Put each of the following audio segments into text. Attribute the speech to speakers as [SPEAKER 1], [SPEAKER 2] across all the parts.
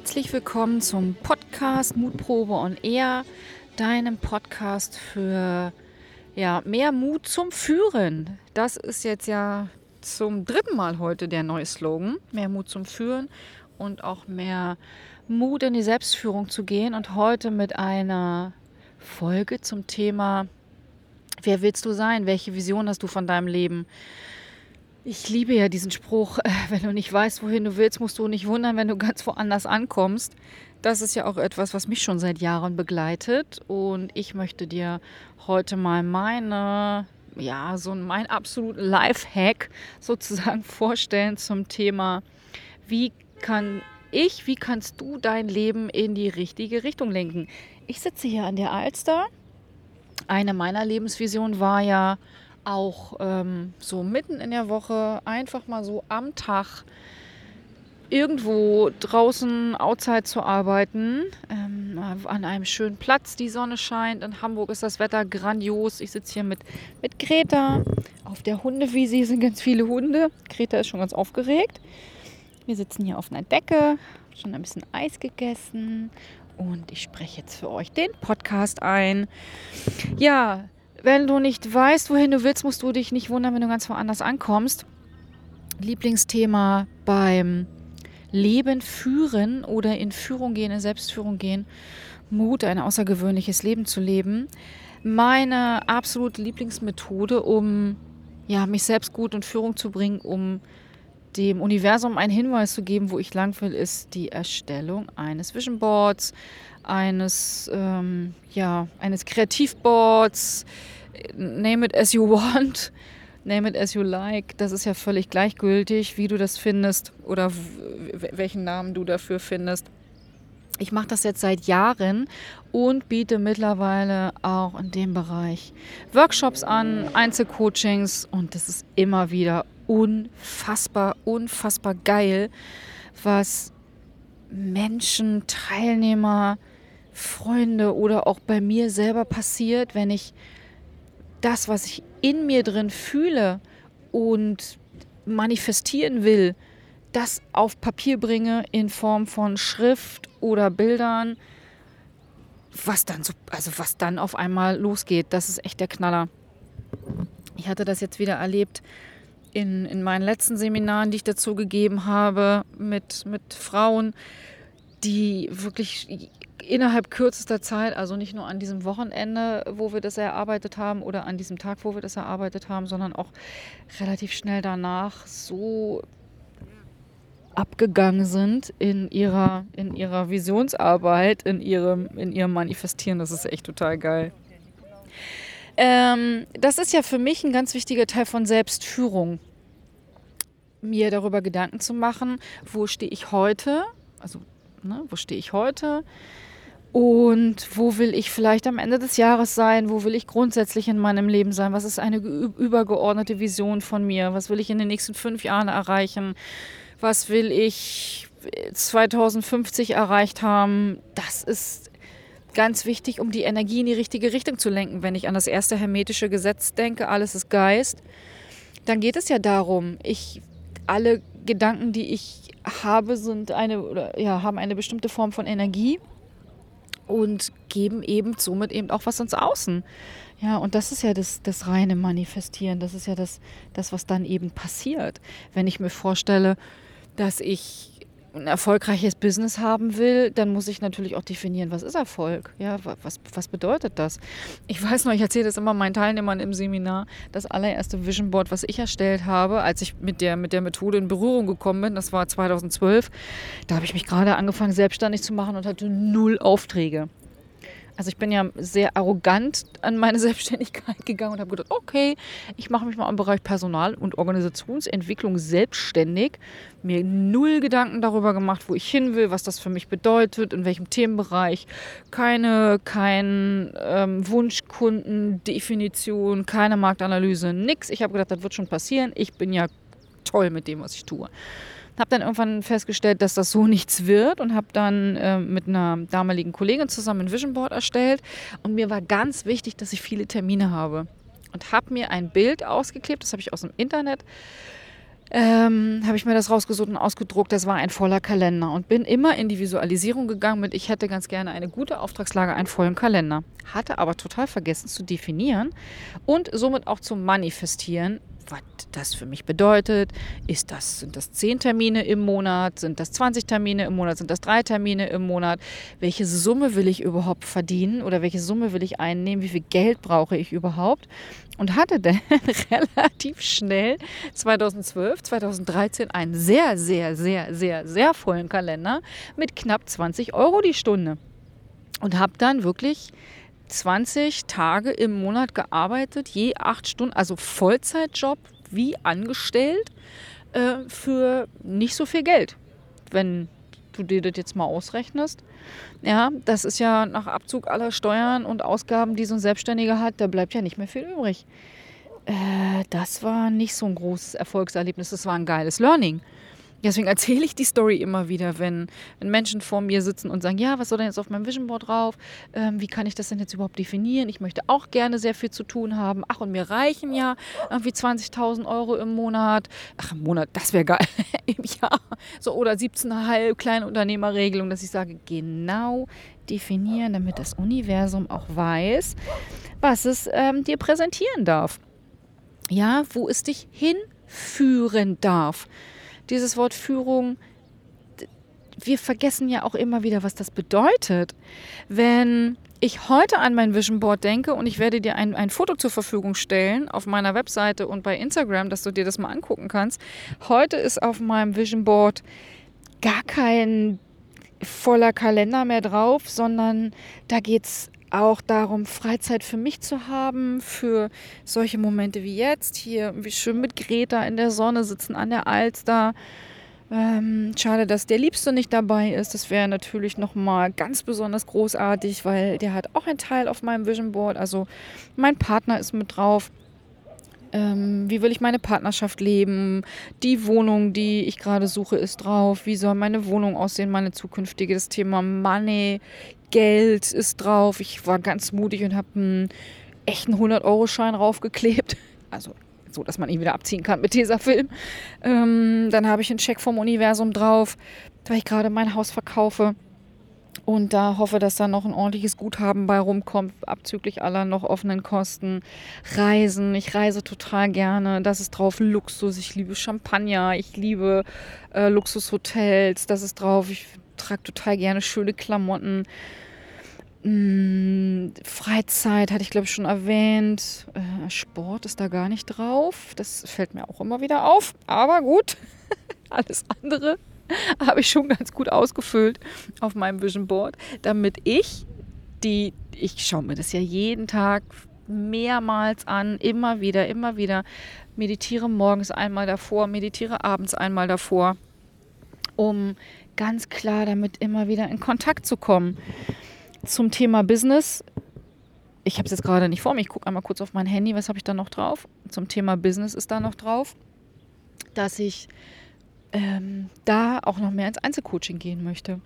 [SPEAKER 1] herzlich willkommen zum Podcast Mutprobe on Air, deinem Podcast für ja, mehr Mut zum Führen. Das ist jetzt ja zum dritten Mal heute der neue Slogan. Mehr Mut zum Führen und auch mehr Mut in die Selbstführung zu gehen. Und heute mit einer Folge zum Thema, wer willst du sein? Welche Vision hast du von deinem Leben? Ich liebe ja diesen Spruch, äh, wenn du nicht weißt, wohin du willst, musst du nicht wundern, wenn du ganz woanders ankommst. Das ist ja auch etwas, was mich schon seit Jahren begleitet. Und ich möchte dir heute mal meine, ja, so mein absoluten Life-Hack sozusagen vorstellen zum Thema, wie kann ich, wie kannst du dein Leben in die richtige Richtung lenken? Ich sitze hier an der Alster. Eine meiner Lebensvisionen war ja, auch ähm, so mitten in der Woche einfach mal so am Tag irgendwo draußen outside zu arbeiten, ähm, an einem schönen Platz. Die Sonne scheint. In Hamburg ist das Wetter grandios. Ich sitze hier mit, mit Greta auf der Hundewiese. Hier sind ganz viele Hunde. Greta ist schon ganz aufgeregt. Wir sitzen hier auf einer Decke, schon ein bisschen Eis gegessen und ich spreche jetzt für euch den Podcast ein. Ja, wenn du nicht weißt, wohin du willst, musst du dich nicht wundern, wenn du ganz woanders ankommst. Lieblingsthema beim Leben führen oder in Führung gehen, in Selbstführung gehen. Mut, ein außergewöhnliches Leben zu leben. Meine absolute Lieblingsmethode, um ja, mich selbst gut in Führung zu bringen, um dem Universum einen Hinweis zu geben, wo ich lang will, ist die Erstellung eines Vision Boards, eines, ähm, ja, eines Kreativboards, name it as you want, name it as you like. Das ist ja völlig gleichgültig, wie du das findest oder welchen Namen du dafür findest. Ich mache das jetzt seit Jahren und biete mittlerweile auch in dem Bereich Workshops an, Einzelcoachings und das ist immer wieder unfassbar, unfassbar geil, was Menschen, Teilnehmer, Freunde oder auch bei mir selber passiert, wenn ich das, was ich in mir drin fühle und manifestieren will, das auf Papier bringe in Form von Schrift oder Bildern, was dann so, also was dann auf einmal losgeht, das ist echt der Knaller. Ich hatte das jetzt wieder erlebt in, in meinen letzten Seminaren, die ich dazu gegeben habe, mit, mit Frauen, die wirklich innerhalb kürzester Zeit, also nicht nur an diesem Wochenende, wo wir das erarbeitet haben oder an diesem Tag, wo wir das erarbeitet haben, sondern auch relativ schnell danach so abgegangen sind in ihrer, in ihrer Visionsarbeit, in ihrem, in ihrem Manifestieren. Das ist echt total geil. Ähm, das ist ja für mich ein ganz wichtiger Teil von Selbstführung. Mir darüber Gedanken zu machen, wo stehe ich heute, also ne, wo stehe ich heute, und wo will ich vielleicht am Ende des Jahres sein? Wo will ich grundsätzlich in meinem Leben sein? Was ist eine übergeordnete Vision von mir? Was will ich in den nächsten fünf Jahren erreichen? Was will ich 2050 erreicht haben? Das ist ganz wichtig, um die Energie in die richtige Richtung zu lenken. Wenn ich an das erste hermetische Gesetz denke, alles ist Geist, dann geht es ja darum, ich alle Gedanken, die ich habe, sind eine oder ja, haben eine bestimmte Form von Energie und geben eben somit eben auch was ins Außen. Ja, und das ist ja das, das reine Manifestieren. Das ist ja das, das, was dann eben passiert. Wenn ich mir vorstelle, dass ich ein erfolgreiches Business haben will, dann muss ich natürlich auch definieren, was ist Erfolg? Ja, was, was bedeutet das? Ich weiß noch, ich erzähle das immer meinen Teilnehmern im Seminar, das allererste Vision Board, was ich erstellt habe, als ich mit der, mit der Methode in Berührung gekommen bin, das war 2012, da habe ich mich gerade angefangen, selbstständig zu machen und hatte null Aufträge. Also ich bin ja sehr arrogant an meine Selbstständigkeit gegangen und habe gedacht, okay, ich mache mich mal im Bereich Personal- und Organisationsentwicklung selbstständig. Mir null Gedanken darüber gemacht, wo ich hin will, was das für mich bedeutet, in welchem Themenbereich. Keine, kein ähm, Wunschkundendefinition, keine Marktanalyse, nix. Ich habe gedacht, das wird schon passieren. Ich bin ja toll mit dem, was ich tue. Habe dann irgendwann festgestellt, dass das so nichts wird und habe dann äh, mit einer damaligen Kollegin zusammen ein Vision Board erstellt. Und mir war ganz wichtig, dass ich viele Termine habe. Und habe mir ein Bild ausgeklebt, das habe ich aus dem Internet ähm, habe ich mir das rausgesucht und ausgedruckt. Das war ein voller Kalender und bin immer in die Visualisierung gegangen mit, ich hätte ganz gerne eine gute Auftragslage, einen vollen Kalender. Hatte aber total vergessen zu definieren und somit auch zu manifestieren, was das für mich bedeutet. Ist das, sind das 10 Termine im Monat? Sind das 20 Termine im Monat? Sind das drei Termine im Monat? Welche Summe will ich überhaupt verdienen oder welche Summe will ich einnehmen? Wie viel Geld brauche ich überhaupt? Und hatte dann relativ schnell 2012, 2013 einen sehr, sehr, sehr, sehr, sehr vollen Kalender mit knapp 20 Euro die Stunde. Und habe dann wirklich 20 Tage im Monat gearbeitet, je acht Stunden, also Vollzeitjob wie angestellt äh, für nicht so viel Geld, wenn du dir das jetzt mal ausrechnest. Ja, das ist ja nach Abzug aller Steuern und Ausgaben, die so ein Selbstständiger hat, da bleibt ja nicht mehr viel übrig. Äh, das war nicht so ein großes Erfolgserlebnis, das war ein geiles Learning. Deswegen erzähle ich die Story immer wieder, wenn, wenn Menschen vor mir sitzen und sagen, ja, was soll denn jetzt auf meinem Vision Board drauf? Ähm, wie kann ich das denn jetzt überhaupt definieren? Ich möchte auch gerne sehr viel zu tun haben. Ach, und mir reichen ja irgendwie 20.000 Euro im Monat. Ach, im Monat, das wäre geil. Im Jahr. So, oder 17,5 Kleinunternehmerregelung, dass ich sage, genau definieren, damit das Universum auch weiß, was es ähm, dir präsentieren darf. Ja, wo es dich hinführen darf dieses Wort Führung, wir vergessen ja auch immer wieder, was das bedeutet. Wenn ich heute an mein Vision Board denke und ich werde dir ein, ein Foto zur Verfügung stellen auf meiner Webseite und bei Instagram, dass du dir das mal angucken kannst. Heute ist auf meinem Vision Board gar kein voller Kalender mehr drauf, sondern da geht es auch darum, Freizeit für mich zu haben, für solche Momente wie jetzt, hier wie schön mit Greta in der Sonne sitzen an der Alster. Ähm, schade, dass der Liebste nicht dabei ist. Das wäre natürlich nochmal ganz besonders großartig, weil der hat auch einen Teil auf meinem Vision Board. Also mein Partner ist mit drauf. Ähm, wie will ich meine Partnerschaft leben? Die Wohnung, die ich gerade suche, ist drauf. Wie soll meine Wohnung aussehen, meine zukünftige? Das Thema Money, Geld ist drauf. Ich war ganz mutig und habe einen echten 100-Euro-Schein raufgeklebt. Also so, dass man ihn wieder abziehen kann mit dieser Film. Ähm, dann habe ich einen Scheck vom Universum drauf, weil ich gerade mein Haus verkaufe. Und da hoffe, dass da noch ein ordentliches Guthaben bei rumkommt, abzüglich aller noch offenen Kosten. Reisen, ich reise total gerne. Das ist drauf Luxus. Ich liebe Champagner, ich liebe äh, Luxushotels. Das ist drauf. Ich trage total gerne schöne Klamotten. Hm, Freizeit hatte ich, glaube ich, schon erwähnt. Äh, Sport ist da gar nicht drauf. Das fällt mir auch immer wieder auf. Aber gut, alles andere habe ich schon ganz gut ausgefüllt auf meinem Vision Board, damit ich die, ich schaue mir das ja jeden Tag mehrmals an, immer wieder, immer wieder, meditiere morgens einmal davor, meditiere abends einmal davor, um ganz klar damit immer wieder in Kontakt zu kommen. Zum Thema Business. Ich habe es jetzt gerade nicht vor mir. Ich gucke einmal kurz auf mein Handy. Was habe ich da noch drauf? Zum Thema Business ist da noch drauf, dass ich ähm, da auch noch mehr ins Einzelcoaching gehen möchte.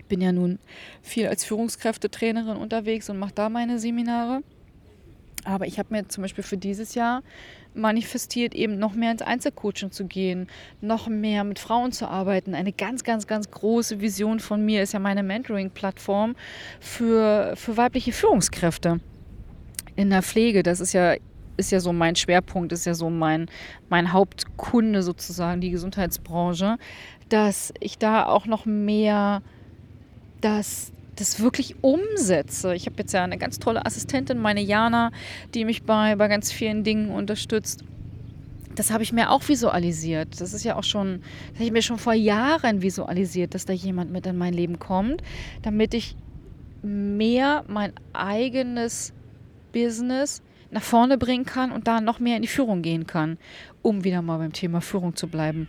[SPEAKER 1] Ich bin ja nun viel als Führungskräftetrainerin unterwegs und mache da meine Seminare. Aber ich habe mir zum Beispiel für dieses Jahr manifestiert, eben noch mehr ins Einzelcoaching zu gehen, noch mehr mit Frauen zu arbeiten. Eine ganz, ganz, ganz große Vision von mir ist ja meine Mentoring-Plattform für, für weibliche Führungskräfte in der Pflege. Das ist ja ist ja so mein Schwerpunkt, ist ja so mein, mein Hauptkunde sozusagen, die Gesundheitsbranche, dass ich da auch noch mehr das, das wirklich umsetze. Ich habe jetzt ja eine ganz tolle Assistentin, meine Jana, die mich bei, bei ganz vielen Dingen unterstützt. Das habe ich mir auch visualisiert. Das ist ja auch schon, das habe ich mir schon vor Jahren visualisiert, dass da jemand mit in mein Leben kommt, damit ich mehr mein eigenes Business nach vorne bringen kann und da noch mehr in die Führung gehen kann, um wieder mal beim Thema Führung zu bleiben.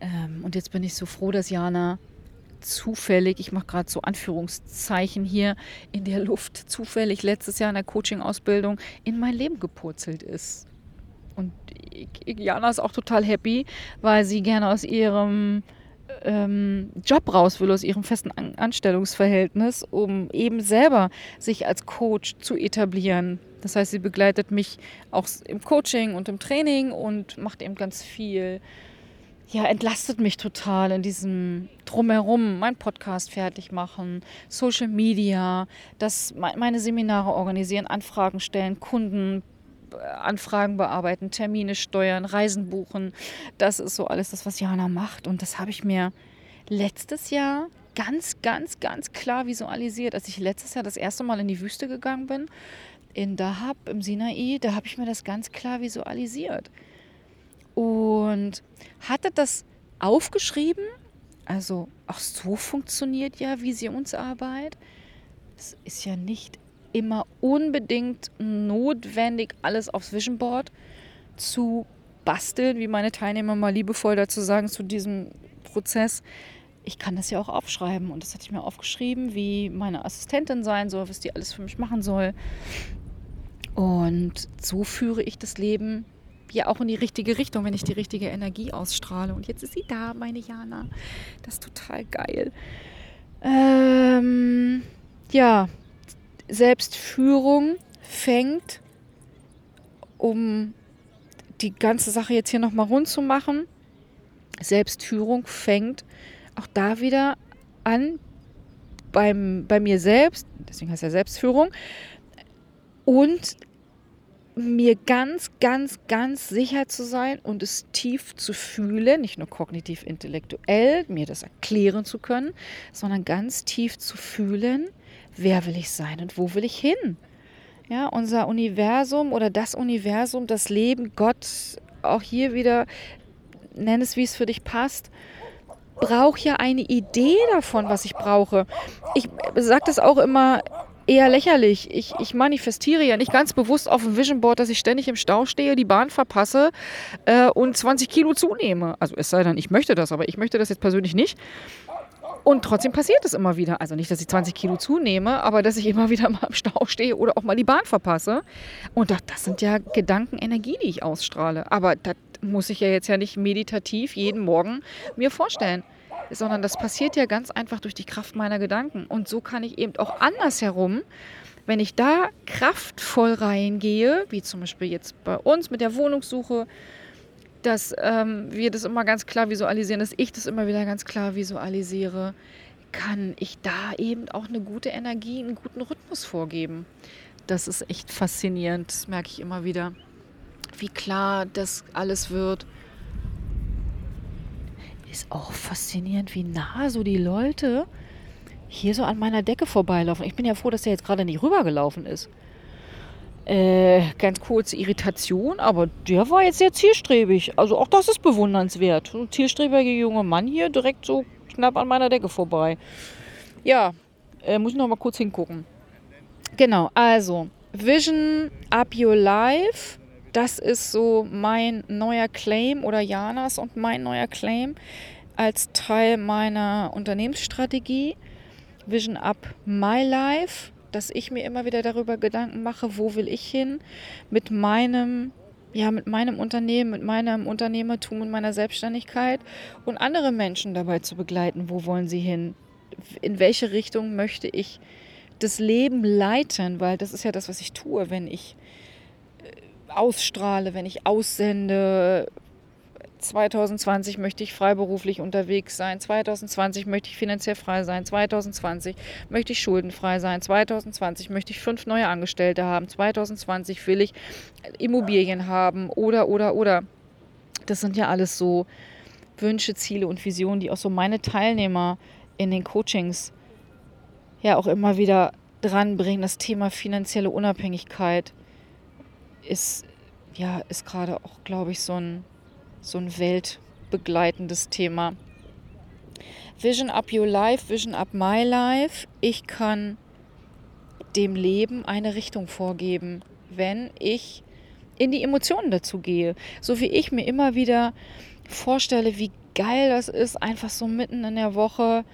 [SPEAKER 1] Ähm, und jetzt bin ich so froh, dass Jana zufällig, ich mache gerade so Anführungszeichen hier in der Luft, zufällig letztes Jahr in der Coaching-Ausbildung in mein Leben gepurzelt ist. Und Jana ist auch total happy, weil sie gerne aus ihrem ähm, Job raus will aus ihrem festen An Anstellungsverhältnis, um eben selber sich als Coach zu etablieren. Das heißt, sie begleitet mich auch im Coaching und im Training und macht eben ganz viel. Ja, entlastet mich total in diesem Drumherum, mein Podcast fertig machen, Social Media, das, meine Seminare organisieren, Anfragen stellen, Kunden Anfragen bearbeiten, Termine steuern, Reisen buchen. Das ist so alles das, was Jana macht. Und das habe ich mir letztes Jahr ganz, ganz, ganz klar visualisiert. Als ich letztes Jahr das erste Mal in die Wüste gegangen bin, in Dahab im Sinai, da habe ich mir das ganz klar visualisiert. Und hatte das aufgeschrieben. Also auch so funktioniert ja Visionsarbeit. Es ist ja nicht immer unbedingt notwendig, alles aufs Vision Board zu basteln, wie meine Teilnehmer mal liebevoll dazu sagen, zu diesem Prozess. Ich kann das ja auch aufschreiben und das hatte ich mir aufgeschrieben, wie meine Assistentin sein soll, was die alles für mich machen soll. Und so führe ich das Leben ja auch in die richtige Richtung, wenn ich die richtige Energie ausstrahle. Und jetzt ist sie da, meine Jana. Das ist total geil. Ähm, ja, Selbstführung fängt, um die ganze Sache jetzt hier nochmal rund zu machen, Selbstführung fängt auch da wieder an beim, bei mir selbst, deswegen heißt ja Selbstführung, und mir ganz, ganz, ganz sicher zu sein und es tief zu fühlen, nicht nur kognitiv intellektuell, mir das erklären zu können, sondern ganz tief zu fühlen, wer will ich sein und wo will ich hin? Ja, unser Universum oder das Universum, das Leben, Gott, auch hier wieder, nenn es, wie es für dich passt, braucht ja eine Idee davon, was ich brauche. Ich sage das auch immer eher lächerlich. Ich, ich manifestiere ja nicht ganz bewusst auf dem Vision Board, dass ich ständig im Stau stehe, die Bahn verpasse äh, und 20 Kilo zunehme. Also es sei denn, ich möchte das, aber ich möchte das jetzt persönlich nicht. Und trotzdem passiert es immer wieder. Also nicht, dass ich 20 Kilo zunehme, aber dass ich immer wieder mal im Stau stehe oder auch mal die Bahn verpasse. Und das, das sind ja Gedanken, Energie, die ich ausstrahle. Aber das muss ich ja jetzt ja nicht meditativ jeden Morgen mir vorstellen. Sondern das passiert ja ganz einfach durch die Kraft meiner Gedanken. Und so kann ich eben auch andersherum, wenn ich da kraftvoll reingehe, wie zum Beispiel jetzt bei uns mit der Wohnungssuche, dass ähm, wir das immer ganz klar visualisieren, dass ich das immer wieder ganz klar visualisiere, kann ich da eben auch eine gute Energie, einen guten Rhythmus vorgeben. Das ist echt faszinierend, das merke ich immer wieder, wie klar das alles wird. Ist auch faszinierend, wie nah so die Leute hier so an meiner Decke vorbeilaufen. Ich bin ja froh, dass der jetzt gerade nicht rübergelaufen ist. Äh, ganz kurze Irritation, aber der war jetzt sehr zielstrebig. Also auch das ist bewundernswert. Ein zielstrebiger junger Mann hier direkt so knapp an meiner Decke vorbei. Ja, äh, muss ich noch mal kurz hingucken. Genau, also Vision Up Your Life. Das ist so mein neuer Claim oder Janas und mein neuer Claim als Teil meiner Unternehmensstrategie. Vision Up My Life dass ich mir immer wieder darüber Gedanken mache, wo will ich hin mit meinem ja, mit meinem Unternehmen, mit meinem Unternehmertum und meiner Selbstständigkeit und andere Menschen dabei zu begleiten, wo wollen sie hin? In welche Richtung möchte ich das Leben leiten? Weil das ist ja das, was ich tue, wenn ich ausstrahle, wenn ich aussende, 2020 möchte ich freiberuflich unterwegs sein, 2020 möchte ich finanziell frei sein, 2020 möchte ich schuldenfrei sein, 2020 möchte ich fünf neue Angestellte haben, 2020 will ich Immobilien haben. Oder, oder, oder. Das sind ja alles so Wünsche, Ziele und Visionen, die auch so meine Teilnehmer in den Coachings ja auch immer wieder dranbringen. Das Thema finanzielle Unabhängigkeit ist ja ist gerade auch, glaube ich, so ein so ein weltbegleitendes Thema. Vision Up Your Life, Vision Up My Life. Ich kann dem Leben eine Richtung vorgeben, wenn ich in die Emotionen dazu gehe. So wie ich mir immer wieder vorstelle, wie geil das ist, einfach so mitten in der Woche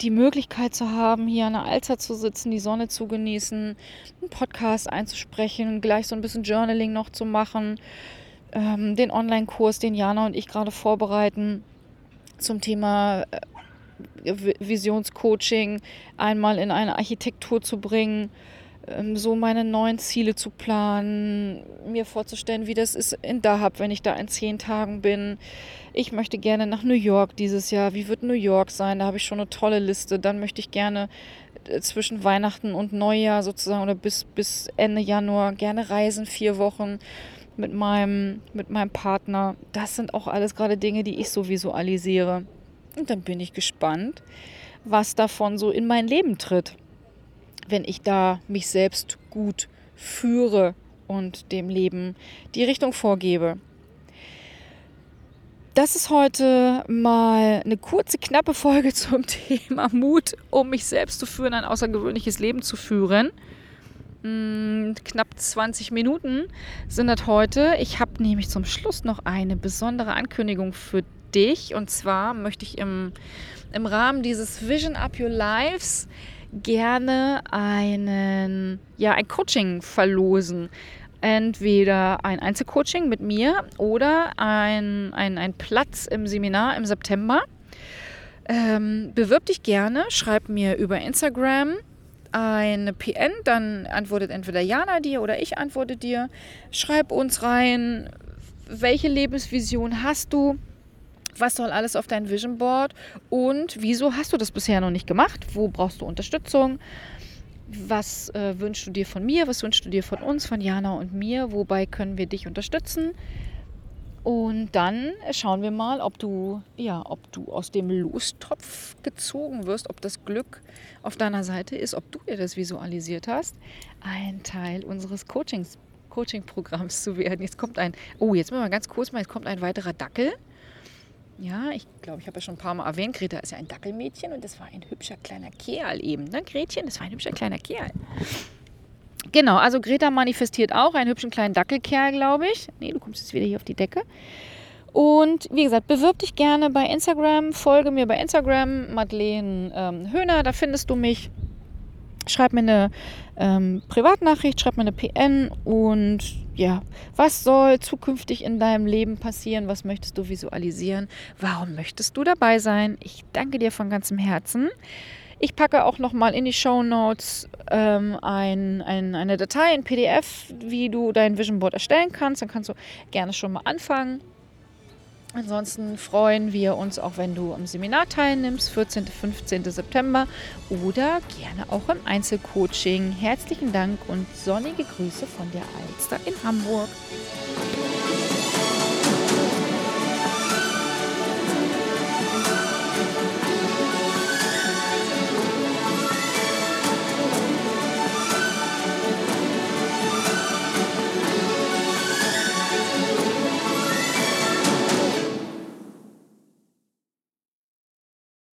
[SPEAKER 1] die Möglichkeit zu haben, hier an der Alster zu sitzen, die Sonne zu genießen, einen Podcast einzusprechen, gleich so ein bisschen Journaling noch zu machen, ähm, den Online-Kurs, den Jana und ich gerade vorbereiten, zum Thema äh, Visionscoaching einmal in eine Architektur zu bringen, so meine neuen Ziele zu planen, mir vorzustellen, wie das ist in Dahab, wenn ich da in zehn Tagen bin. Ich möchte gerne nach New York dieses Jahr. Wie wird New York sein? Da habe ich schon eine tolle Liste. Dann möchte ich gerne äh, zwischen Weihnachten und Neujahr sozusagen oder bis, bis Ende Januar gerne reisen, vier Wochen mit meinem, mit meinem Partner. Das sind auch alles gerade Dinge, die ich so visualisiere. Und dann bin ich gespannt, was davon so in mein Leben tritt wenn ich da mich selbst gut führe und dem Leben die Richtung vorgebe. Das ist heute mal eine kurze, knappe Folge zum Thema Mut, um mich selbst zu führen, ein außergewöhnliches Leben zu führen. Hm, knapp 20 Minuten sind das heute. Ich habe nämlich zum Schluss noch eine besondere Ankündigung für dich. Und zwar möchte ich im, im Rahmen dieses Vision Up Your Lives gerne einen, ja, ein Coaching verlosen. Entweder ein Einzelcoaching mit mir oder ein, ein, ein Platz im Seminar im September. Ähm, bewirb dich gerne, schreib mir über Instagram eine PN, dann antwortet entweder Jana dir oder ich antworte dir. Schreib uns rein, welche Lebensvision hast du? Was soll alles auf dein Vision Board und wieso hast du das bisher noch nicht gemacht? Wo brauchst du Unterstützung? Was äh, wünschst du dir von mir? Was wünschst du dir von uns, von Jana und mir? Wobei können wir dich unterstützen? Und dann schauen wir mal, ob du, ja, ob du aus dem Lostopf gezogen wirst, ob das Glück auf deiner Seite ist, ob du dir das visualisiert hast, ein Teil unseres Coaching-Programms zu werden. Jetzt kommt ein, oh, jetzt müssen ganz kurz mal, jetzt kommt ein weiterer Dackel. Ja, ich glaube, ich habe ja schon ein paar Mal erwähnt, Greta ist ja ein Dackelmädchen und das war ein hübscher kleiner Kerl eben. Ne, Gretchen, das war ein hübscher kleiner Kerl. Genau, also Greta manifestiert auch einen hübschen kleinen Dackelkerl, glaube ich. Nee, du kommst jetzt wieder hier auf die Decke. Und wie gesagt, bewirb dich gerne bei Instagram, folge mir bei Instagram, Madeleine ähm, Höhner, da findest du mich schreib mir eine ähm, Privatnachricht, schreib mir eine PN und ja, was soll zukünftig in deinem Leben passieren? Was möchtest du visualisieren? Warum möchtest du dabei sein? Ich danke dir von ganzem Herzen. Ich packe auch nochmal in die Show Notes ähm, ein, ein, eine Datei, ein PDF, wie du dein Vision Board erstellen kannst. Dann kannst du gerne schon mal anfangen. Ansonsten freuen wir uns auch, wenn du am Seminar teilnimmst, 14. 15. September oder gerne auch im Einzelcoaching. Herzlichen Dank und sonnige Grüße von der Alster in Hamburg.